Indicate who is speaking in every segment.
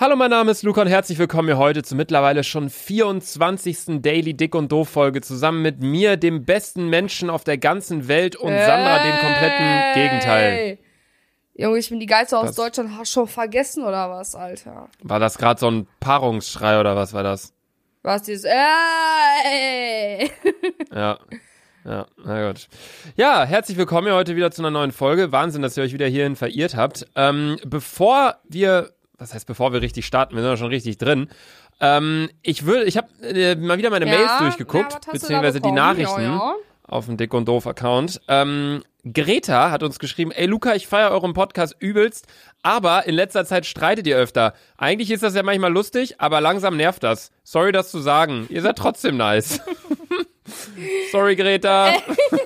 Speaker 1: Hallo, mein Name ist Luca und herzlich willkommen hier heute zur mittlerweile schon 24. Daily Dick und Doof Folge zusammen mit mir, dem besten Menschen auf der ganzen Welt und Sandra, dem kompletten Gegenteil.
Speaker 2: Junge, ich bin die Geilste aus
Speaker 1: Was?
Speaker 2: Deutschland. Hast schon vergessen oder was, Alter?
Speaker 1: War das gerade so ein Paarungsschrei oder was war das?
Speaker 2: Was dieses Ey!
Speaker 1: Ja. Ja, na gut. Ja, herzlich willkommen hier heute wieder zu einer neuen Folge. Wahnsinn, dass ihr euch wieder hierhin verirrt habt. Ähm, bevor wir, was heißt bevor wir richtig starten, wir sind ja schon richtig drin. Ähm, ich würde, ich habe äh, mal wieder meine
Speaker 2: Ja,
Speaker 1: Mails
Speaker 2: ja,
Speaker 1: durchgeguckt,
Speaker 2: da
Speaker 1: beziehungsweise die? Nachrichten
Speaker 2: Ja, ja.
Speaker 1: auf dem Dick und Doof Account. Ähm, Greta hat uns geschrieben, ey Luca, ich feiere euren Podcast übelst, aber in letzter Zeit streitet ihr öfter. Eigentlich ist das ja manchmal lustig, aber langsam nervt das. Sorry, das zu sagen. Ihr seid trotzdem nice. Sorry, Greta.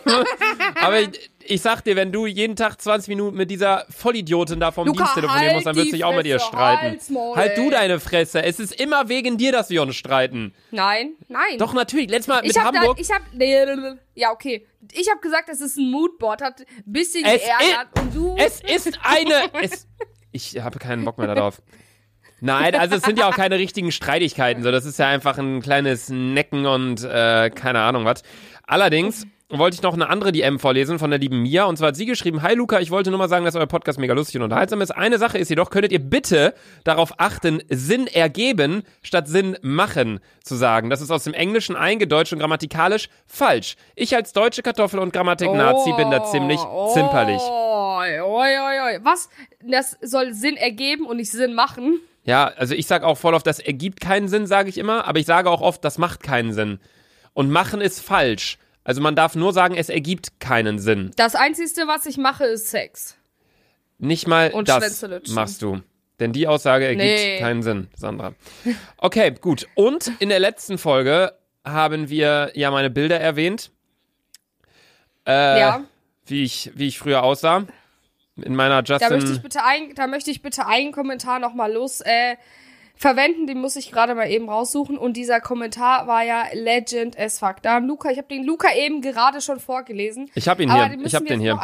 Speaker 1: aber ich, ich sag dir, wenn du jeden Tag 20 Minuten mit dieser Vollidiotin da vom
Speaker 2: Luca,
Speaker 1: Dienst telefonieren
Speaker 2: halt
Speaker 1: musst, dann wirst du dich auch mit ihr streiten.
Speaker 2: Maul,
Speaker 1: halt du deine Fresse. Es ist immer wegen dir, dass wir uns streiten.
Speaker 2: Nein, nein.
Speaker 1: Doch, natürlich. Letztes Mal mit Hamburg.
Speaker 2: Da, ich hab, nee, ja, okay. Ich hab gesagt, es ist ein Moodboard, hat ein bisschen
Speaker 1: Es
Speaker 2: geärgert und du.
Speaker 1: Es ist eine. Es, ich habe keinen Bock mehr darauf. Nein, also es sind ja auch keine richtigen Streitigkeiten. So, das ist ja einfach ein kleines Necken und äh, keine Ahnung was. Allerdings wollte ich noch eine andere DM vorlesen von der lieben Mia. Und zwar hat sie geschrieben, Hi Luca, ich wollte nur mal sagen, dass euer Podcast mega lustig und unterhaltsam ist. Eine Sache ist jedoch, könntet ihr bitte darauf achten, Sinn ergeben statt Sinn machen zu sagen. Das ist aus dem Englischen eingedeutscht und grammatikalisch falsch. Ich als deutsche Kartoffel und Grammatik-Nazi bin da ziemlich zimperlich.
Speaker 2: Oi, oi, oi, oi. Was? Das soll Sinn ergeben und nicht Sinn machen.
Speaker 1: Ja, also ich sage auch voll oft, das ergibt keinen Sinn, sage ich immer, aber ich sage auch oft, das macht keinen Sinn. Und machen ist falsch. Also man darf nur sagen, es ergibt keinen Sinn.
Speaker 2: Das Einzige, was ich mache, ist Sex.
Speaker 1: Nicht mal
Speaker 2: Und
Speaker 1: das machst du. Denn die Aussage ergibt
Speaker 2: Nee.
Speaker 1: keinen Sinn, Sandra. Okay, gut. Und in der letzten Folge haben wir ja meine Bilder erwähnt. Äh,
Speaker 2: Ja.
Speaker 1: Wie ich, wie ich früher aussah. In meiner
Speaker 2: Da möchte ich
Speaker 1: Justin.
Speaker 2: bitte ein, da möchte ich bitte einen Kommentar nochmal los äh, verwenden, den muss ich gerade mal eben raussuchen. Und dieser Kommentar war ja Legend as fuck. Da haben Luca, ich habe den Luca eben gerade schon vorgelesen.
Speaker 1: Ich hab ihn
Speaker 2: aber
Speaker 1: hier. Ich
Speaker 2: müssen
Speaker 1: hab
Speaker 2: wir
Speaker 1: den hier.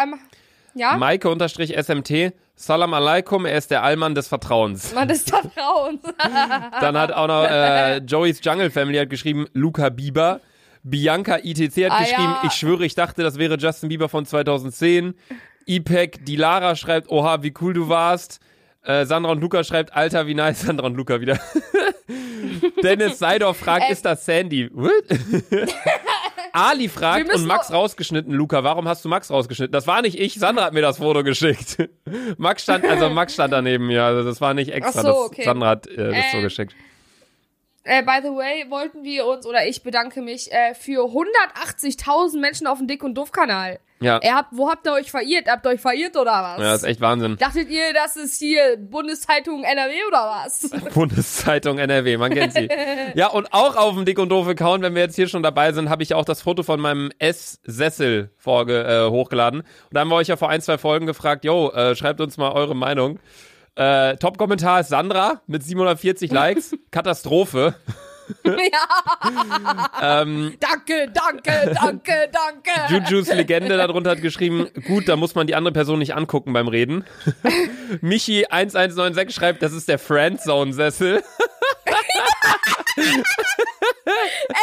Speaker 2: Ja?
Speaker 1: Maike-SMT. Salam alaikum, er ist der Allmann des Vertrauens.
Speaker 2: Mann des Vertrauens.
Speaker 1: Dann hat auch noch äh, Joey's Jungle Family hat geschrieben, Luca Bieber. Bianca ITC hat
Speaker 2: Ah,
Speaker 1: geschrieben,
Speaker 2: ja.
Speaker 1: ich schwöre, ich dachte, das wäre Justin Bieber von 2010. Ipek, die Lara schreibt, oha, wie cool du warst. Äh, Sandra und Luca schreibt, Alter, wie nice, Sandra und Luca wieder. Dennis Seidorf fragt,
Speaker 2: Äh.
Speaker 1: ist das Sandy? What? Ali fragt und Max rausgeschnitten, Luca, warum hast du Max rausgeschnitten? Das war nicht ich, Sandra hat mir das Foto geschickt. Max stand, also Max stand daneben mir, also das war nicht extra,
Speaker 2: so,
Speaker 1: das,
Speaker 2: okay.
Speaker 1: Sandra hat äh, das so
Speaker 2: Ähm,
Speaker 1: geschickt.
Speaker 2: äh, by the way, wollten wir uns, oder ich bedanke mich, äh, für 180.000 Menschen auf dem Dick- und Doof-Kanal.
Speaker 1: Ja,
Speaker 2: Ihr habt, wo habt ihr euch verirrt? Habt ihr euch verirrt oder was?
Speaker 1: ja, das ist echt Wahnsinn.
Speaker 2: Dachtet ihr, das ist hier Bundeszeitung NRW oder was?
Speaker 1: Bundeszeitung NRW, man kennt sie. Ja, und auch auf dem Dick und Doof Account, wenn wir jetzt hier schon dabei sind, habe ich auch das Foto von meinem S-Sessel vorge äh, hochgeladen. Und da haben wir euch ja vor ein, zwei Folgen gefragt, yo, äh, schreibt uns mal eure Meinung. Äh, Top-Kommentar ist Sandra mit 740 Likes. Katastrophe.
Speaker 2: Ja.
Speaker 1: Ähm,
Speaker 2: Danke, danke, danke, danke.
Speaker 1: Jujus Legende darunter hat geschrieben, gut, da muss man die andere Person nicht angucken beim Reden. Michi 1196 schreibt, das ist der Friendzone-Sessel.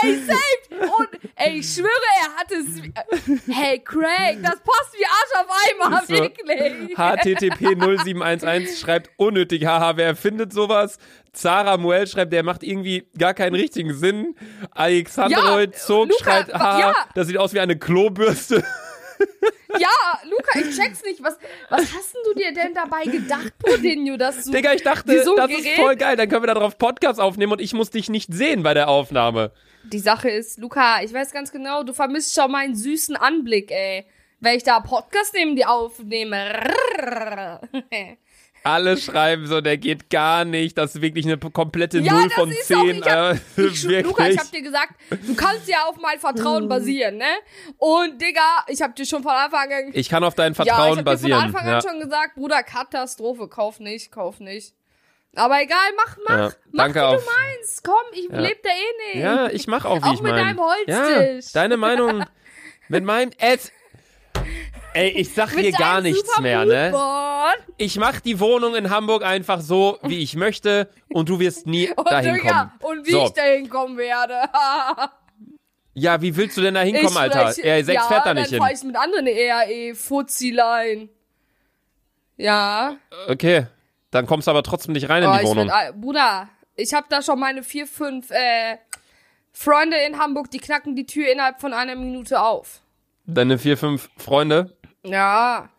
Speaker 2: Ey, safe. Und, ey, ich schwöre, er hat es. Hey, Craig, das passt wie Arsch auf Eimer,
Speaker 1: So.
Speaker 2: wirklich.
Speaker 1: HTTP 0711 schreibt unnötig, haha, wer erfindet sowas? Zara Muel schreibt, der macht irgendwie gar keinen richtigen Sinn. Alexandroid
Speaker 2: Ja,
Speaker 1: Zog schreibt, haha,
Speaker 2: ja.
Speaker 1: das sieht aus wie eine Klobürste.
Speaker 2: Ja, Luca, ich check's nicht. Was, was hast denn du dir denn dabei gedacht, Bodinho, dass du.
Speaker 1: Digga, ich dachte,
Speaker 2: so
Speaker 1: das ist
Speaker 2: Gerät-
Speaker 1: voll geil, dann können wir darauf Podcast aufnehmen und ich muss dich nicht sehen bei der Aufnahme.
Speaker 2: Die Sache ist, Luca, ich weiß ganz genau, du vermisst schon meinen süßen Anblick, ey. Wenn ich da Podcast neben dir aufnehme.
Speaker 1: Alle schreiben so, der geht gar nicht, das ist wirklich eine komplette
Speaker 2: Ja,
Speaker 1: Null
Speaker 2: das
Speaker 1: von
Speaker 2: ist auch,
Speaker 1: 10.
Speaker 2: ich hab, ich. Luca, ich hab dir gesagt, du kannst ja auf mein Vertrauen basieren, ne? Und Digga, ich hab dir schon von Anfang an,
Speaker 1: ich kann auf dein
Speaker 2: ja, ich
Speaker 1: Vertrauen
Speaker 2: hab
Speaker 1: basieren.
Speaker 2: dir von Anfang
Speaker 1: ja.
Speaker 2: an schon gesagt, Bruder, Katastrophe, kauf nicht, kauf nicht. Aber egal, mach, mach,
Speaker 1: Ja,
Speaker 2: mach,
Speaker 1: danke
Speaker 2: wie
Speaker 1: auf-
Speaker 2: du meinst. Komm, ich leb da eh nicht.
Speaker 1: Ja, ich mach auch, wie
Speaker 2: Auch
Speaker 1: ich
Speaker 2: mit
Speaker 1: mein.
Speaker 2: deinem Holztisch.
Speaker 1: Ja, deine Meinung mit meinem es Ey, ich sag hier gar nichts mehr, ne? Ich mach die Wohnung in Hamburg einfach so, wie ich möchte und du wirst nie
Speaker 2: Und,
Speaker 1: dahin
Speaker 2: Digga,
Speaker 1: kommen.
Speaker 2: und wie
Speaker 1: so.
Speaker 2: ich dahin kommen werde.
Speaker 1: Ja, wie willst du denn da hinkommen,
Speaker 2: Ich
Speaker 1: Alter?
Speaker 2: spreche-
Speaker 1: Er 6
Speaker 2: ja,
Speaker 1: fährt da nicht
Speaker 2: dann
Speaker 1: hin.
Speaker 2: fahr ich mit anderen ERE, Fuzzilein. Ja.
Speaker 1: Okay. Dann kommst du aber trotzdem nicht rein in
Speaker 2: Oh,
Speaker 1: die
Speaker 2: ich
Speaker 1: Wohnung.
Speaker 2: Würd, Bruder, ich habe da schon meine vier, fünf äh, Freunde in Hamburg, die knacken die Tür innerhalb von einer Minute auf.
Speaker 1: Deine vier, fünf Freunde.
Speaker 2: Ja.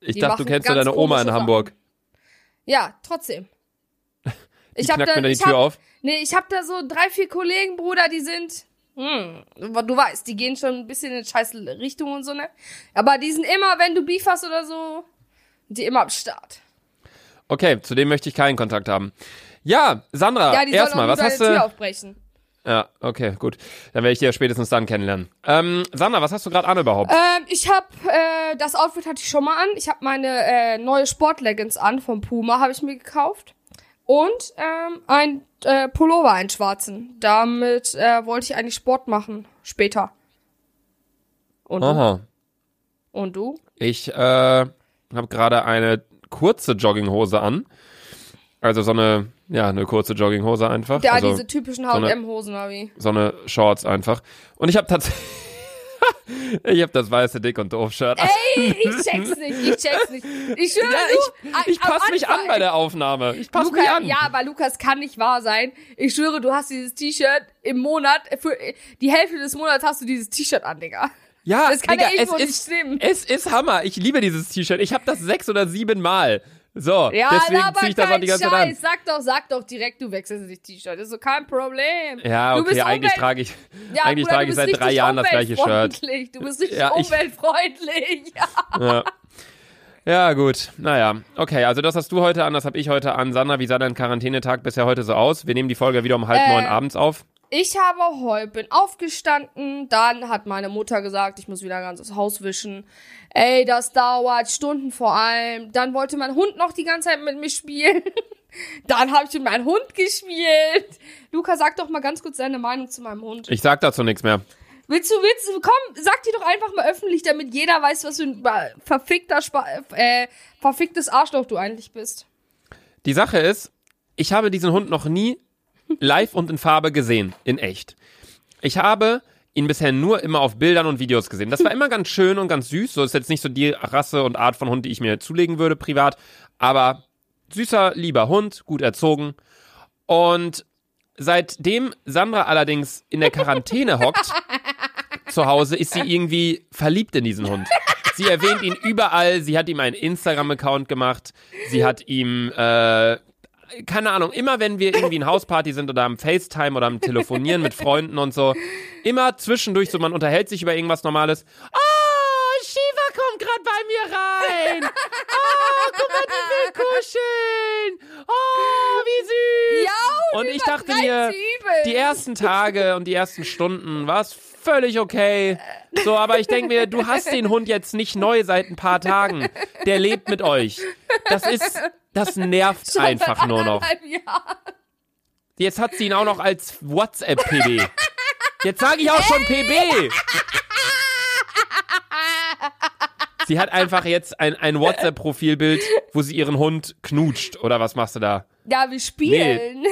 Speaker 1: Ich dachte, du kennst ja deine Oma in
Speaker 2: komische
Speaker 1: Hamburg.
Speaker 2: Ja, trotzdem.
Speaker 1: Die
Speaker 2: Ich hab
Speaker 1: knackt
Speaker 2: da,
Speaker 1: mir dann die Tür
Speaker 2: hab,
Speaker 1: auf.
Speaker 2: Nee, ich hab da so drei, vier Kollegen, Bruder, die sind. Hm, du weißt, die gehen schon ein bisschen in scheiß Richtung und so, ne? Aber die sind immer, wenn du Beef hast oder so, die immer am Start.
Speaker 1: Okay, zu dem möchte ich keinen Kontakt haben. Ja, Sandra,
Speaker 2: Ja,
Speaker 1: erstmal, was hast
Speaker 2: Tür
Speaker 1: du?
Speaker 2: aufbrechen.
Speaker 1: Ja, okay, gut. Dann werde ich dich ja spätestens dann kennenlernen. Ähm, Sandra, was hast du gerade an überhaupt?
Speaker 2: Ähm, ich hab, äh, das Outfit hatte ich schon mal an. Ich habe meine äh, neue Sportleggings an vom Puma, habe ich mir gekauft. Und ähm, ein äh, Pullover, einen schwarzen. Damit äh, wollte ich eigentlich Sport machen, später. Und du?
Speaker 1: Aha.
Speaker 2: Und du?
Speaker 1: Ich äh, habe gerade eine kurze Jogginghose an. Also so eine, ja, eine kurze Jogginghose einfach.
Speaker 2: Ja,
Speaker 1: also
Speaker 2: diese typischen H&M-Hosen, oder wie?
Speaker 1: so eine Shorts einfach. Und ich habe tatsächlich, ich habe das weiße Dick und doof Shirt. an.
Speaker 2: Ey, ich check's nicht, ich check's nicht. Ich schwöre,
Speaker 1: ja,
Speaker 2: du,
Speaker 1: ich, ich passe mich an bei der Aufnahme. Ich passe mich an.
Speaker 2: ja, aber Lukas kann nicht wahr sein. Ich schwöre, du hast dieses T-Shirt im Monat, für die Hälfte des Monats hast du dieses T-Shirt an, Digga.
Speaker 1: Ja,
Speaker 2: Das kann
Speaker 1: Digga,
Speaker 2: ja
Speaker 1: es
Speaker 2: nicht
Speaker 1: ist,
Speaker 2: stimmen.
Speaker 1: Es ist Hammer. Ich liebe dieses T-Shirt. Ich habe das sechs oder sieben Mal. So,
Speaker 2: Ja,
Speaker 1: deswegen
Speaker 2: aber
Speaker 1: ziehe ich das auch die ganze Zeit an.
Speaker 2: Sag doch, sag doch direkt, du wechselst das T-Shirt. Das ist so kein Problem.
Speaker 1: Ja,
Speaker 2: Du
Speaker 1: okay,
Speaker 2: bist
Speaker 1: eigentlich trage ich,
Speaker 2: Ja,
Speaker 1: eigentlich
Speaker 2: Bruder,
Speaker 1: trage ich seit drei Jahren das gleiche Shirt.
Speaker 2: Du bist richtig
Speaker 1: Ja, ich-
Speaker 2: umweltfreundlich. Ja.
Speaker 1: Ja. Ja, gut. Naja. Okay, also das hast du heute an, das habe ich heute an. Sandra, wie sah dein Quarantänetag bisher heute so aus? Wir nehmen die Folge wieder um halb
Speaker 2: Äh,
Speaker 1: neun abends auf.
Speaker 2: Ich habe heute bin aufgestanden, dann hat meine Mutter gesagt, ich muss wieder ganz das Haus wischen. Ey, das dauert Stunden vor allem. Dann wollte mein Hund noch die ganze Zeit mit mir spielen. Dann habe ich mit meinem Hund gespielt. Luca, sag doch mal ganz kurz deine Meinung zu meinem Hund.
Speaker 1: Ich sag dazu nichts mehr.
Speaker 2: Willst du, willst du, komm, sag die doch einfach mal öffentlich, damit jeder weiß, was für ein verfickter, äh, verficktes Arschloch du eigentlich bist.
Speaker 1: Die Sache ist, ich habe diesen Hund noch nie live und in Farbe gesehen, in echt. Ich habe ihn bisher nur immer auf Bildern und Videos gesehen. Das war immer ganz schön und ganz süß. So ist jetzt nicht so die Rasse und Art von Hund, die ich mir zulegen würde privat, aber süßer, lieber Hund, gut erzogen. Und seitdem Sandra allerdings in der Quarantäne hockt, zu Hause, ist sie irgendwie verliebt in diesen Hund. Sie erwähnt ihn überall. Sie hat ihm einen Instagram-Account gemacht. Sie hat ihm, äh, keine Ahnung, immer wenn wir irgendwie in Hausparty sind oder am FaceTime oder am Telefonieren mit Freunden und so, immer zwischendurch so, man unterhält sich über irgendwas Normales. Oh, Shiva kommt gerade bei mir rein. Oh, guck mal, die will kuscheln. Oh, wie süß.
Speaker 2: Ja,
Speaker 1: Und ich dachte mir, die ersten Tage und die ersten Stunden war es völlig okay. So, aber ich denke mir, du hast den Hund jetzt nicht neu seit ein paar Tagen. Der lebt mit euch. Das ist, das nervt einfach nur noch.
Speaker 2: Anderthalb Jahre.
Speaker 1: Jetzt hat sie ihn auch noch als WhatsApp-PB. Jetzt sage ich auch schon PB. Sie hat einfach jetzt ein, ein WhatsApp-Profilbild, wo sie ihren Hund knutscht. Oder was machst du da?
Speaker 2: Ja, wir spielen.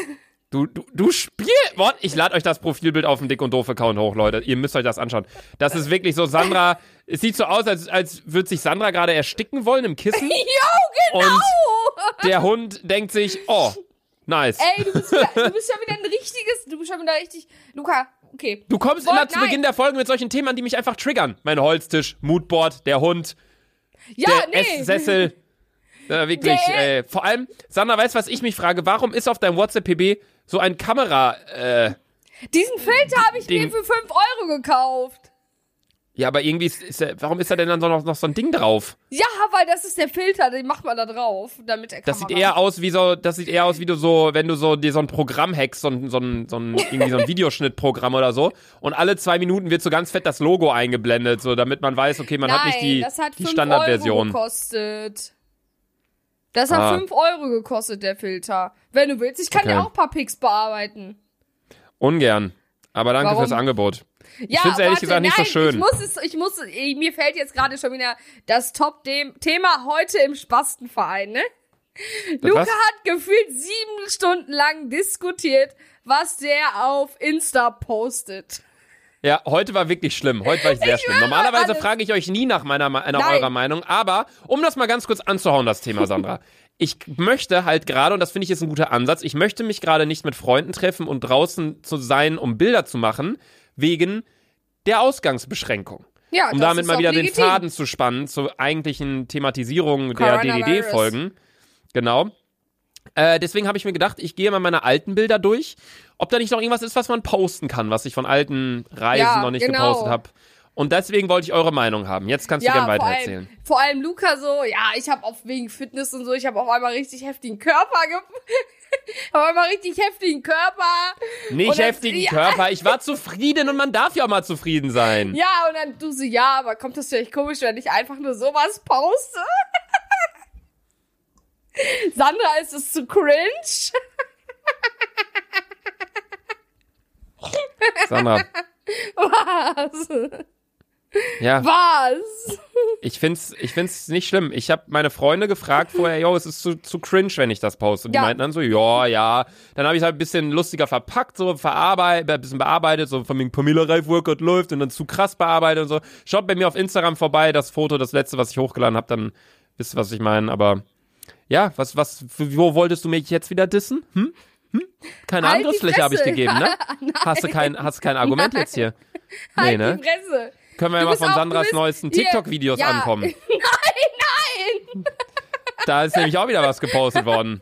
Speaker 1: Du, du, du spielst. Ich lade euch das Profilbild auf dem Dick und Doof Account hoch, Leute. Ihr müsst euch das anschauen. Das ist wirklich so, Sandra. Es sieht so aus, als, als würde sich Sandra gerade ersticken wollen im Kissen.
Speaker 2: Jo, genau.
Speaker 1: Und der Hund denkt sich, oh, nice.
Speaker 2: Ey, du bist, wieder, du bist schon wieder ein richtiges, du bist schon wieder richtig. Luca, okay.
Speaker 1: Du kommst
Speaker 2: Wollt-
Speaker 1: immer zu
Speaker 2: nein.
Speaker 1: Beginn der Folge mit solchen Themen, die mich einfach triggern. Mein Holztisch, Moodboard, der Hund,
Speaker 2: Ja,
Speaker 1: der
Speaker 2: nee.
Speaker 1: Esssessel. Äh, wirklich.
Speaker 2: Nee.
Speaker 1: Äh, vor allem, Sandra, weißt du, was ich mich frage? Warum ist auf deinem WhatsApp-PB so ein Kamera... Äh,
Speaker 2: Diesen Filter habe ich
Speaker 1: Ding.
Speaker 2: mir für 5 Euro gekauft.
Speaker 1: Ja, aber irgendwie ist, ist der, warum ist da denn dann so noch, noch so ein Ding drauf?
Speaker 2: Ja, weil das ist der Filter, den macht man da drauf, damit der
Speaker 1: Das sieht eher aus wie so, das sieht eher aus wie du so, wenn du so dir so ein Programm hackst, so ein, so ein, so ein, irgendwie so ein Videoschnittprogramm oder so. Und alle zwei Minuten wird so ganz fett das Logo eingeblendet, so damit man weiß, okay, man
Speaker 2: Nein,
Speaker 1: hat nicht die,
Speaker 2: das hat
Speaker 1: die
Speaker 2: 5 Euro
Speaker 1: Standardversion.
Speaker 2: gekostet. Das hat
Speaker 1: Ah.
Speaker 2: 5 Euro gekostet, der Filter. Wenn du willst, ich kann
Speaker 1: Okay.
Speaker 2: dir auch ein paar Pics bearbeiten.
Speaker 1: Ungern. Aber danke
Speaker 2: Warum?
Speaker 1: fürs Angebot.
Speaker 2: Ja,
Speaker 1: find's ehrlich
Speaker 2: warte,
Speaker 1: gesagt nicht so
Speaker 2: nein,
Speaker 1: schön.
Speaker 2: Ich muss es, ich muss, eh, mir fällt jetzt gerade schon wieder das Top-Thema heute im Spastenverein, ne? Luca
Speaker 1: was?
Speaker 2: hat gefühlt sieben Stunden lang diskutiert, was der auf Insta postet.
Speaker 1: Ja, heute war wirklich schlimm. Heute war ich sehr schlimm. Normalerweise frage ich euch nie nach meiner nach
Speaker 2: Nein.
Speaker 1: eurer Meinung, aber um das mal ganz kurz anzuhauen, das Thema Sandra. Ich möchte halt gerade, und das finde ich ist ein guter Ansatz, ich möchte mich gerade nicht mit Freunden treffen und draußen zu sein, um Bilder zu machen, wegen der Ausgangsbeschränkung.
Speaker 2: Ja,
Speaker 1: um damit mal
Speaker 2: auch
Speaker 1: wieder
Speaker 2: legitim.
Speaker 1: den Faden zu spannen zur eigentlichen Thematisierung der. DDD-Folgen. Genau. Äh, deswegen habe ich mir gedacht, ich gehe mal meine alten Bilder durch, ob da nicht noch irgendwas ist, was man posten kann, was ich von alten Reisen
Speaker 2: Ja,
Speaker 1: noch nicht
Speaker 2: genau.
Speaker 1: gepostet habe. Und deswegen wollte ich eure Meinung haben. Jetzt kannst du gern
Speaker 2: vor allem,
Speaker 1: weitererzählen.
Speaker 2: vor allem Luca so, ja, ich habe auf wegen Fitness und so, ich habe auf einmal richtig heftigen Körper auf einmal richtig heftigen Körper.
Speaker 1: Nicht
Speaker 2: dann-
Speaker 1: heftigen
Speaker 2: ja.
Speaker 1: Körper, ich war zufrieden und man darf ja auch mal zufrieden sein.
Speaker 2: Ja, und dann du so, ja, aber kommt das vielleicht komisch, wenn ich einfach nur sowas poste? Sandra, ist es zu cringe?
Speaker 1: Sandra,
Speaker 2: Was?
Speaker 1: Ja,
Speaker 2: Was?
Speaker 1: ich find's, ich find's nicht schlimm. Ich habe meine Freunde gefragt vorher, yo, es ist zu, zu cringe, wenn ich das poste. Und die
Speaker 2: Ja.
Speaker 1: meinten dann so, ja, ja. Dann habe ich halt ein bisschen lustiger verpackt, so verarbeitet, ein bisschen bearbeitet, so von wegen Pamela Reif Workout läuft und dann zu krass bearbeitet und so. Schaut bei mir auf Instagram vorbei, das Foto, das letzte, was ich hochgeladen habe, dann wisst ihr, was ich meine. Aber ja, was, was, wo wolltest du mich jetzt wieder dissen? Hm? Hm? Keine
Speaker 2: Halt
Speaker 1: Angriffsfläche habe ich gegeben, ne? Hast du kein, hast kein Argument jetzt hier? Nee,
Speaker 2: halt
Speaker 1: ne?
Speaker 2: die Fresse.
Speaker 1: Können wir ja
Speaker 2: Du
Speaker 1: mal von
Speaker 2: du
Speaker 1: Sandras
Speaker 2: bist-
Speaker 1: neuesten TikTok-Videos
Speaker 2: ja.
Speaker 1: ankommen.
Speaker 2: Nein, nein!
Speaker 1: Da ist nämlich auch wieder was gepostet worden.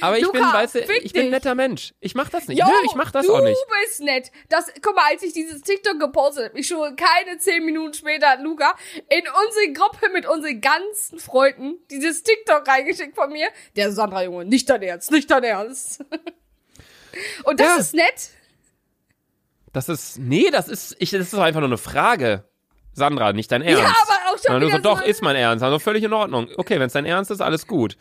Speaker 1: Aber ich
Speaker 2: Luca,
Speaker 1: bin, weißt du, ich bin ein netter Mensch. Ich mach das nicht.
Speaker 2: Jo,
Speaker 1: Nö, ich mach das
Speaker 2: du
Speaker 1: auch nicht.
Speaker 2: bist nett. Das, guck mal, als ich dieses TikTok gepostet habe, ich schon keine zehn Minuten später hat Luca in unsere Gruppe mit unseren ganzen Freunden dieses TikTok reingeschickt von mir. Der Sandra Junge, nicht dein Ernst, nicht dein Ernst. Und das
Speaker 1: Ja.
Speaker 2: ist nett.
Speaker 1: Das ist, nee, das ist, ich, das ist doch einfach nur eine Frage. Sandra, nicht dein Ernst.
Speaker 2: Ja, aber auch schon wieder
Speaker 1: so, doch,
Speaker 2: so-
Speaker 1: ist mein Ernst. Also völlig in Ordnung. Okay, wenn es dein Ernst ist, alles gut.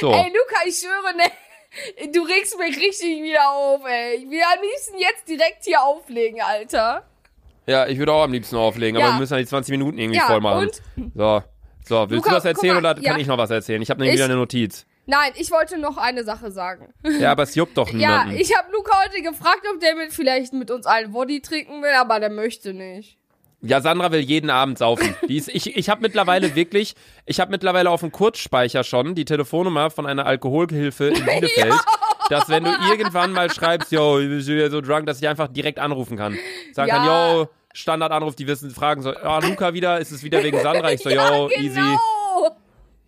Speaker 1: So.
Speaker 2: Ey, Luca, ich schwöre, ne, du regst mich richtig wieder auf, ey. Ich will am liebsten jetzt direkt hier auflegen, Alter.
Speaker 1: Ja, ich würde auch am liebsten auflegen, aber
Speaker 2: Ja.
Speaker 1: wir müssen ja die 20 Minuten irgendwie
Speaker 2: Ja,
Speaker 1: voll machen.
Speaker 2: und?
Speaker 1: So. So, willst
Speaker 2: Luca,
Speaker 1: du was erzählen
Speaker 2: mal,
Speaker 1: oder kann
Speaker 2: ja.
Speaker 1: ich noch was erzählen? Ich habe nämlich
Speaker 2: Ich-
Speaker 1: wieder eine Notiz.
Speaker 2: Nein, ich wollte noch eine Sache sagen.
Speaker 1: Ja, aber es juckt doch
Speaker 2: Ja,
Speaker 1: niemanden.
Speaker 2: ich habe Luca heute gefragt, ob der mit vielleicht mit uns allen Body trinken will, aber der möchte nicht.
Speaker 1: Ja, Sandra will jeden Abend saufen. Ist, ich ich habe mittlerweile wirklich, ich habe mittlerweile auf dem Kurzspeicher schon die Telefonnummer von einer Alkoholhilfe in Bielefeld, dass wenn du irgendwann mal schreibst, yo, ich bin so drunk, dass ich einfach direkt anrufen kann. Sagen
Speaker 2: Ja.
Speaker 1: kann, yo, Standardanruf, die wissen, fragen so, ah, Luca wieder, ist es wieder wegen Sandra? Ich so, yo,
Speaker 2: ja,
Speaker 1: easy,
Speaker 2: genau.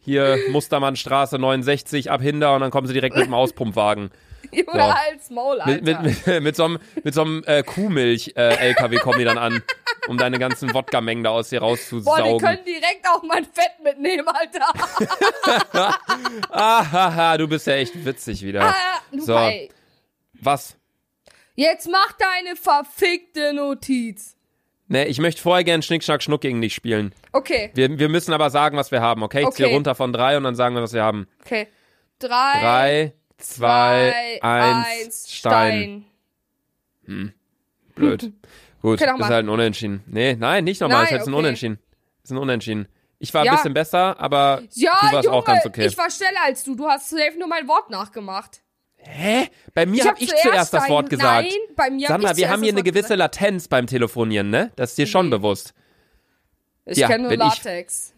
Speaker 1: Hier Mustermannstraße 69 ab Hinder und dann kommen sie direkt mit dem Auspumpwagen.
Speaker 2: Junge,
Speaker 1: Ja.
Speaker 2: halt's Maul, Alter.
Speaker 1: Mit, mit, mit, mit so einem, mit so einem äh, Kuhmilch-LKW kommen die dann an, um deine ganzen Wodka-Mengen da aus dir
Speaker 2: Boah, die
Speaker 1: rauszusaugen.
Speaker 2: können direkt auch mein Fett mitnehmen, Alter.
Speaker 1: Ahaha, du bist ja echt witzig wieder.
Speaker 2: Ah,
Speaker 1: So.
Speaker 2: ey.
Speaker 1: Was?
Speaker 2: Jetzt mach deine verfickte Notiz.
Speaker 1: Ne, ich möchte vorher gern Schnick, Schnack, Schnuck gegen dich spielen.
Speaker 2: Okay,
Speaker 1: Wir, wir müssen aber sagen, was wir haben, okay? Ich
Speaker 2: Okay.
Speaker 1: runter von drei und dann sagen wir, was wir haben.
Speaker 2: okay. Drei,
Speaker 1: Drei, zwei,
Speaker 2: zwei,
Speaker 1: eins,
Speaker 2: eins,
Speaker 1: Stein.
Speaker 2: Stein.
Speaker 1: Blöd. Gut,
Speaker 2: Okay,
Speaker 1: ist halt ein Unentschieden. Nee, nein, nicht nochmal,
Speaker 2: Nein,
Speaker 1: ist ein
Speaker 2: okay.
Speaker 1: Unentschieden. Ist ein Unentschieden. Ich war ein
Speaker 2: Ja.
Speaker 1: bisschen besser, aber
Speaker 2: Ja,
Speaker 1: du warst
Speaker 2: Junge,
Speaker 1: auch ganz okay.
Speaker 2: ich war schneller als du. Du hast safe nur mein Wort nachgemacht.
Speaker 1: Hä? Bei mir
Speaker 2: Ich
Speaker 1: habe
Speaker 2: hab
Speaker 1: ich
Speaker 2: zuerst
Speaker 1: zuerst das Wort gesagt.
Speaker 2: Nein, bei mir
Speaker 1: Sag mal,
Speaker 2: ich
Speaker 1: wir haben hier eine gewisse
Speaker 2: gesagt.
Speaker 1: Latenz beim Telefonieren, ne? Das ist dir schon
Speaker 2: Nee.
Speaker 1: bewusst.
Speaker 2: Ich
Speaker 1: Ja,
Speaker 2: kenne nur
Speaker 1: wenn ich-
Speaker 2: Latex.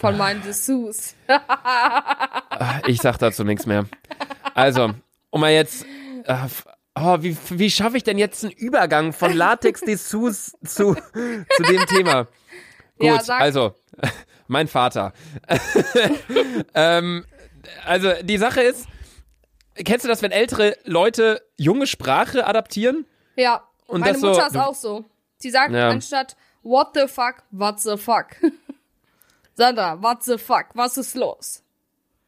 Speaker 2: Von meinen Dessous.
Speaker 1: Ich sag dazu nichts mehr. Also, um mal jetzt. Äh, oh, wie, wie schaffe ich denn jetzt einen Übergang von Latex-Dessous zu, zu dem Thema? Gut,
Speaker 2: Ja,
Speaker 1: also, mein Vater. ähm, also, die Sache ist, kennst du das, wenn ältere Leute junge Sprache adaptieren?
Speaker 2: Ja,
Speaker 1: Und
Speaker 2: meine
Speaker 1: das so-
Speaker 2: Mutter ist auch so. Sie sagt
Speaker 1: Ja.
Speaker 2: anstatt What the fuck, what the fuck. Sandra, what the fuck, was ist los?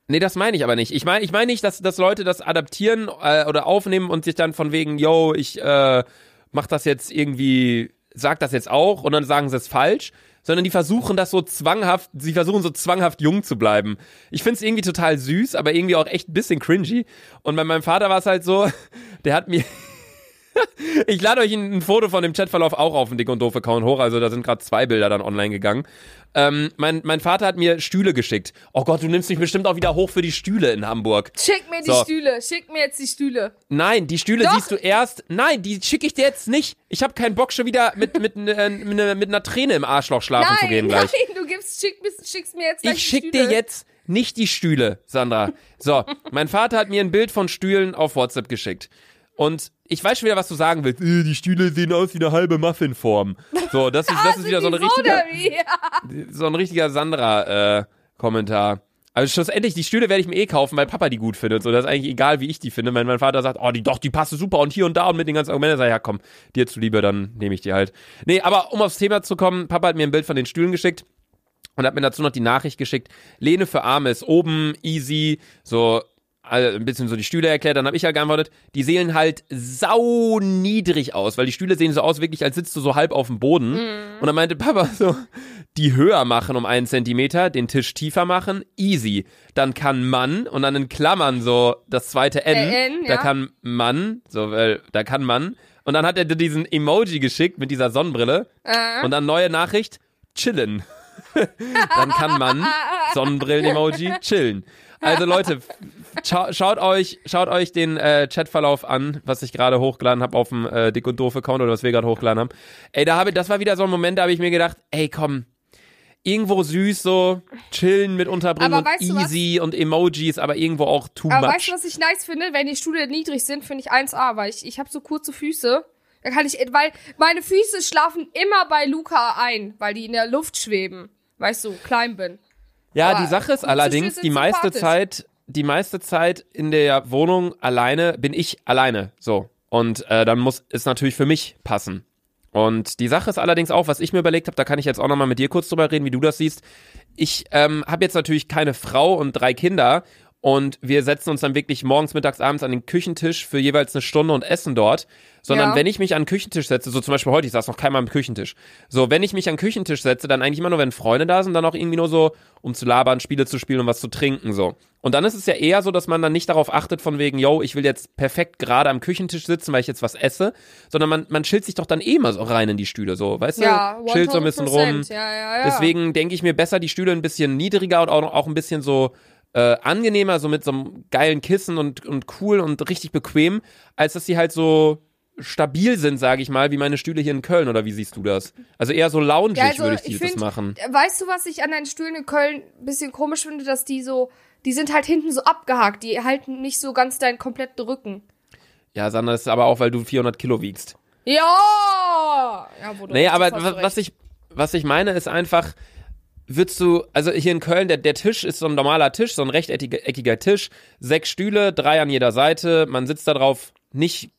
Speaker 1: Nee, das meine ich aber nicht. Ich meine ich meine nicht, dass, dass Leute das adaptieren äh, oder aufnehmen und sich dann von wegen, yo, ich äh, mach das jetzt irgendwie, sag das jetzt auch und dann sagen sie es falsch, sondern die versuchen das so zwanghaft, sie versuchen so zwanghaft jung zu bleiben. Ich find's irgendwie total süß, aber irgendwie auch echt ein bisschen cringy. Und bei meinem Vater war es halt so, der hat mir Ich lade euch ein, Foto von dem Chatverlauf auch auf den Dick und Doof Account hoch. Also da sind gerade zwei Bilder dann online gegangen. Ähm, mein, mein Vater hat mir Stühle geschickt. Oh Gott, du nimmst mich bestimmt auch wieder hoch für die Stühle in Hamburg.
Speaker 2: Schick mir die
Speaker 1: So.
Speaker 2: Stühle. Schick mir jetzt die Stühle.
Speaker 1: Nein, die Stühle
Speaker 2: Doch.
Speaker 1: siehst du erst. Nein, die schicke ich dir jetzt nicht. Ich habe keinen Bock schon wieder mit mit, äh, mit, ne- einer Träne im Arschloch schlafen zu
Speaker 2: Nein,
Speaker 1: gehen
Speaker 2: nein,
Speaker 1: gleich.
Speaker 2: du gibst, schick, schickst mir jetzt
Speaker 1: Ich schick dir jetzt nicht die Stühle, Sandra. So, mein Vater hat mir ein Bild von Stühlen auf WhatsApp geschickt. Und ich weiß schon wieder, was du sagen willst. Äh, Die Stühle sehen aus wie eine halbe Muffinform. So, das ist, das ist wieder so ein richtiger, so ein richtiger Sandra-Kommentar. also schlussendlich, die Stühle werde ich mir eh kaufen, weil Papa die gut findet. So, das ist eigentlich egal, wie ich die finde. Wenn mein Vater sagt, oh, die doch, die passen super und hier und da und mit den ganzen Argumenten, sag ich, ja komm, dir zuliebe, dann nehme ich die halt. Nee, aber um aufs Thema zu kommen, Papa hat mir ein Bild von den Stühlen geschickt und hat mir dazu noch die Nachricht geschickt, Lehne für Arme ist oben, easy, so also ein bisschen so die Stühle erklärt, dann habe ich ja geantwortet, die sehen halt sau niedrig aus, weil die Stühle sehen so aus, wirklich als sitzt du so halb auf dem Boden. Und dann meinte Papa so, die höher machen um einen Zentimeter, den Tisch tiefer machen, easy. Dann kann man, und dann in Klammern so das zweite N,
Speaker 2: Äh, N,
Speaker 1: da
Speaker 2: ja.
Speaker 1: kann man, so, weil, da kann man. Und dann hat er dir diesen Emoji geschickt mit dieser Sonnenbrille.
Speaker 2: Äh.
Speaker 1: Und dann neue Nachricht, chillen. dann kann man, Sonnenbrillen-Emoji, chillen. Also Leute, scha schaut euch, schaut euch den äh, Chatverlauf an, was ich gerade hochgeladen habe auf dem äh, Dick und Doof Account oder was wir gerade hochgeladen haben. Ey, da habe das war wieder so ein Moment, da habe ich mir gedacht, ey, komm, irgendwo süß so, chillen mit unterbringen
Speaker 2: Aber
Speaker 1: und easy und Emojis, aber irgendwo auch too
Speaker 2: Aber
Speaker 1: much.
Speaker 2: weißt du, was ich nice finde? Wenn die Stühle niedrig sind, finde ich 1A, weil ich, ich habe so kurze Füße. Da kann ich, weil meine Füße schlafen immer bei Luca ein, weil die in der Luft schweben. Weißt du, klein bin.
Speaker 1: Ja,
Speaker 2: Aber
Speaker 1: die Sache ist allerdings, die meiste. Zeit, die meiste Zeit in der Wohnung alleine bin ich alleine. So. Und äh, dann muss es natürlich für mich passen. Und die Sache ist allerdings auch, was ich mir überlegt habe, da kann ich jetzt auch nochmal mit dir kurz drüber reden, wie du das siehst. Ich ähm, habe jetzt natürlich keine Frau und drei Kinder und wir setzen uns dann wirklich morgens, mittags, abends an den Küchentisch für jeweils eine Stunde und essen dort. Sondern
Speaker 2: Ja.
Speaker 1: wenn ich mich an den Küchentisch setze, so zum Beispiel heute, ich saß noch keinmal am Küchentisch. So, wenn ich mich an den Küchentisch setze, dann eigentlich immer nur, wenn Freunde da sind, dann auch irgendwie nur so, um zu labern, Spiele zu spielen und was zu trinken, so. Und dann ist es ja eher so, dass man dann nicht darauf achtet von wegen, yo, ich will jetzt perfekt gerade am Küchentisch sitzen, weil ich jetzt was esse, sondern man, man chillt sich doch dann eh mal so rein in die Stühle, so, weißt
Speaker 2: Ja,
Speaker 1: du? Chillt so ein bisschen rum.
Speaker 2: 100%. Ja, ja, ja.
Speaker 1: Deswegen denke ich mir besser, die Stühle ein bisschen niedriger und auch, auch ein bisschen so äh, angenehmer, so mit so einem geilen Kissen und, und cool und richtig bequem, als dass sie halt so stabil sind, sage ich mal, wie meine Stühle hier in Köln, oder wie siehst du das? Also eher so loungig
Speaker 2: Ja, also,
Speaker 1: würde ich, die,
Speaker 2: ich
Speaker 1: das
Speaker 2: find-
Speaker 1: machen.
Speaker 2: Weißt du, was ich an deinen Stühlen in Köln ein bisschen komisch finde, dass die so, die sind halt hinten so abgehakt, die halten nicht so ganz deinen kompletten Rücken.
Speaker 1: Ja, Sandra, das ist aber auch, weil du 400 Kilo wiegst.
Speaker 2: Ja! Ja, hast
Speaker 1: aber was, was ich, was ich meine, ist einfach, würdest du, also hier in Köln, der, der Tisch ist so ein normaler Tisch, so ein rechteckiger eckiger Tisch, sechs Stühle, drei an jeder Seite, man sitzt da drauf nicht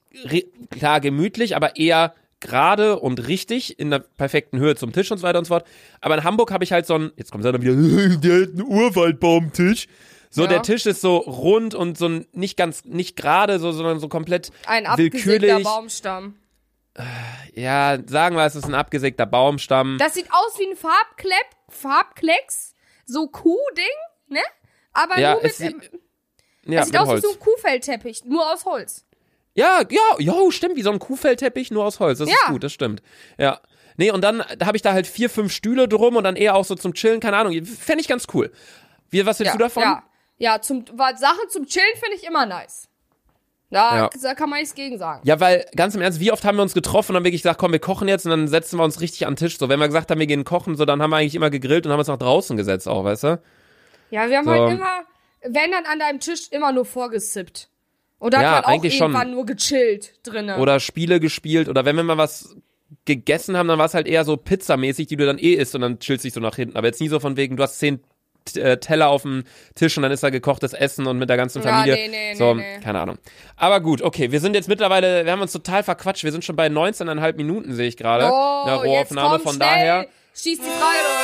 Speaker 1: klar gemütlich, aber eher gerade und richtig in der perfekten Höhe zum Tisch und so weiter und so fort. Aber in Hamburg habe ich halt so ein, jetzt kommt dann wieder, der hat einen Urwaldbaumtisch. So,
Speaker 2: Ja.
Speaker 1: der Tisch ist so rund und so ein- nicht ganz, nicht gerade, so, sondern so komplett
Speaker 2: Ein abgesägter
Speaker 1: willkürlich.
Speaker 2: Baumstamm.
Speaker 1: Ja, sagen wir, es ist ein abgesägter Baumstamm.
Speaker 2: Das sieht aus wie ein Farbklepp, Farbklecks, so Kuh-Ding, ne? Aber
Speaker 1: Ja,
Speaker 2: nur mit,
Speaker 1: es sieht-
Speaker 2: ähm,
Speaker 1: ja,
Speaker 2: es sieht aus
Speaker 1: Holz.
Speaker 2: wie so ein Kuhfellteppich, nur aus Holz.
Speaker 1: Ja, ja, jo, stimmt, wie so ein Kuhfellteppich, nur aus Holz. Das ist
Speaker 2: Ja.
Speaker 1: gut, das stimmt. Ja. Nee, und dann da habe ich da halt vier, fünf Stühle drum und dann eher auch so zum Chillen, keine Ahnung. Fände ich ganz cool. Wie, was hältst
Speaker 2: Ja,
Speaker 1: du davon?
Speaker 2: ja, ja zum, Sachen zum Chillen finde ich immer nice. Da,
Speaker 1: Ja.
Speaker 2: da kann man nichts gegen sagen.
Speaker 1: Ja, weil ganz im Ernst, wie oft haben wir uns getroffen und dann wirklich gesagt, komm, wir kochen jetzt und dann setzen wir uns richtig an den Tisch. So, wenn wir gesagt haben, wir gehen kochen, so, dann haben wir eigentlich immer gegrillt und haben uns nach draußen gesetzt auch, weißt du?
Speaker 2: Ja, wir haben
Speaker 1: So.
Speaker 2: halt immer, wenn dann an deinem Tisch immer nur vorgesippt. Und da
Speaker 1: Ja,
Speaker 2: hat man auch
Speaker 1: eigentlich schon.
Speaker 2: irgendwann nur gechillt drinnen.
Speaker 1: Oder Spiele gespielt oder wenn wir mal was gegessen haben, dann war es halt eher so pizzamäßig, die du dann eh isst und dann chillst dich so nach hinten. Aber jetzt nie so von wegen, du hast zehn Teller auf dem Tisch und dann ist da gekochtes Essen und mit der ganzen
Speaker 2: Ja,
Speaker 1: Familie.
Speaker 2: nee, nee,
Speaker 1: so,
Speaker 2: nee,
Speaker 1: keine Ahnung. Aber gut, okay, wir sind jetzt mittlerweile, wir haben uns total verquatscht. Wir sind schon bei 19,5 Minuten, sehe ich gerade.
Speaker 2: oh,
Speaker 1: in der
Speaker 2: jetzt
Speaker 1: Rohaufnahme.
Speaker 2: komm,
Speaker 1: Von
Speaker 2: schnell.
Speaker 1: daher,
Speaker 2: Schieß die Frage.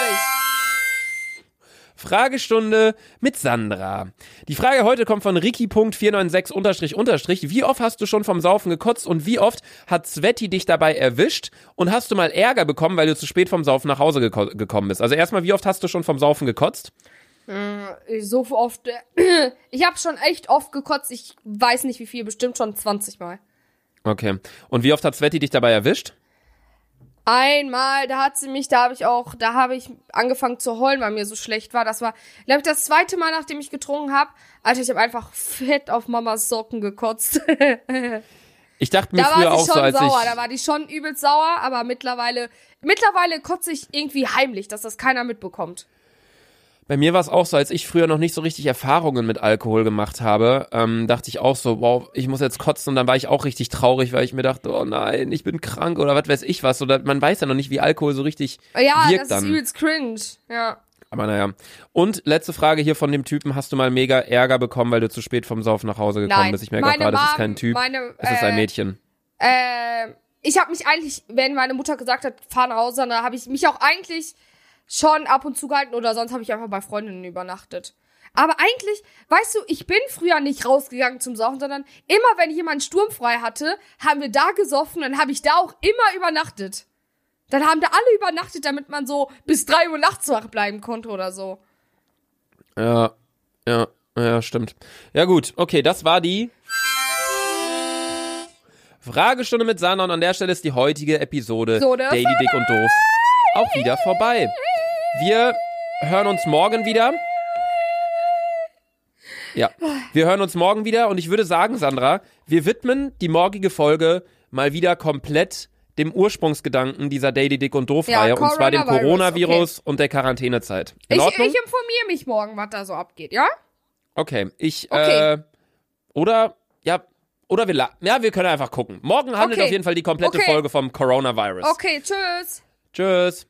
Speaker 1: Fragestunde mit Sandra. Die Frage heute kommt von Ricky.496 Wie oft hast du schon vom Saufen gekotzt und wie oft hat Sveti dich dabei erwischt und hast du mal Ärger bekommen, weil du zu spät vom Saufen nach Hause geko gekommen bist? Also erstmal, wie oft hast du schon vom Saufen gekotzt?
Speaker 2: So oft. äh, Ich habe schon echt oft gekotzt. Ich weiß nicht wie viel, bestimmt schon 20 Mal.
Speaker 1: Okay. Und wie oft hat Sveti dich dabei erwischt?
Speaker 2: Einmal, da hat sie mich, da habe ich auch, da habe ich angefangen zu heulen, weil mir so schlecht war. Das war, glaube ich, das zweite Mal, nachdem ich getrunken habe. Alter, ich habe einfach fett auf Mamas Socken gekotzt.
Speaker 1: Ich dachte mir
Speaker 2: da
Speaker 1: früher
Speaker 2: war
Speaker 1: auch
Speaker 2: sie schon
Speaker 1: so, als
Speaker 2: sauer,
Speaker 1: ich.
Speaker 2: da war die schon übelst sauer, aber mittlerweile, mittlerweile kotze ich irgendwie heimlich, dass das keiner mitbekommt.
Speaker 1: Bei mir war es auch so, als ich früher noch nicht so richtig Erfahrungen mit Alkohol gemacht habe, ähm, dachte ich auch so, wow, ich muss jetzt kotzen und dann war ich auch richtig traurig, weil ich mir dachte, oh nein, ich bin krank oder was weiß ich was. Oder man weiß ja noch nicht, wie Alkohol so richtig
Speaker 2: Ja,
Speaker 1: wirkt
Speaker 2: das
Speaker 1: dann.
Speaker 2: ist übelst cringe. Ja.
Speaker 1: Aber naja. Und letzte Frage hier von dem Typen, hast du mal mega Ärger bekommen, weil du zu spät vom Saufen nach Hause gekommen
Speaker 2: Nein.
Speaker 1: bist? Ich merke auch gerade, es ist kein Typ,
Speaker 2: meine,
Speaker 1: es ist ein
Speaker 2: äh,
Speaker 1: Mädchen.
Speaker 2: Äh, ich habe mich eigentlich, wenn meine Mutter gesagt hat, fahr nach Hause, dann habe ich mich auch eigentlich schon ab und zu gehalten oder sonst habe ich einfach bei Freundinnen übernachtet. Aber eigentlich, weißt du, ich bin früher nicht rausgegangen zum Saufen, sondern immer wenn jemand sturmfrei hatte, haben wir da gesoffen, dann habe ich da auch immer übernachtet. Dann haben da alle übernachtet, damit man so bis drei Uhr nachts wach bleiben konnte oder so.
Speaker 1: Ja, ja, ja, stimmt. Ja gut, okay, das war die Fragestunde mit Sana und an der Stelle ist die heutige Episode
Speaker 2: So,
Speaker 1: Daily Dick und Doof auch wieder vorbei. Wir hören uns morgen wieder. Ja, wir hören uns morgen wieder und ich würde sagen, Sandra, wir widmen die morgige Folge mal wieder komplett dem Ursprungsgedanken dieser Daily Dick und Doof
Speaker 2: Ja,
Speaker 1: Reihe und zwar dem
Speaker 2: Coronavirus,
Speaker 1: Coronavirus und der Quarantänezeit. In
Speaker 2: Ich,
Speaker 1: Ordnung?
Speaker 2: ich informiere mich morgen, was da so abgeht, ja?
Speaker 1: Okay, ich,
Speaker 2: Okay.
Speaker 1: äh, oder, ja, oder wir, ja, wir können einfach gucken. Morgen handelt
Speaker 2: Okay.
Speaker 1: auf jeden Fall die komplette
Speaker 2: Okay.
Speaker 1: Folge vom Coronavirus.
Speaker 2: Okay, tschüss.
Speaker 1: Tschüss.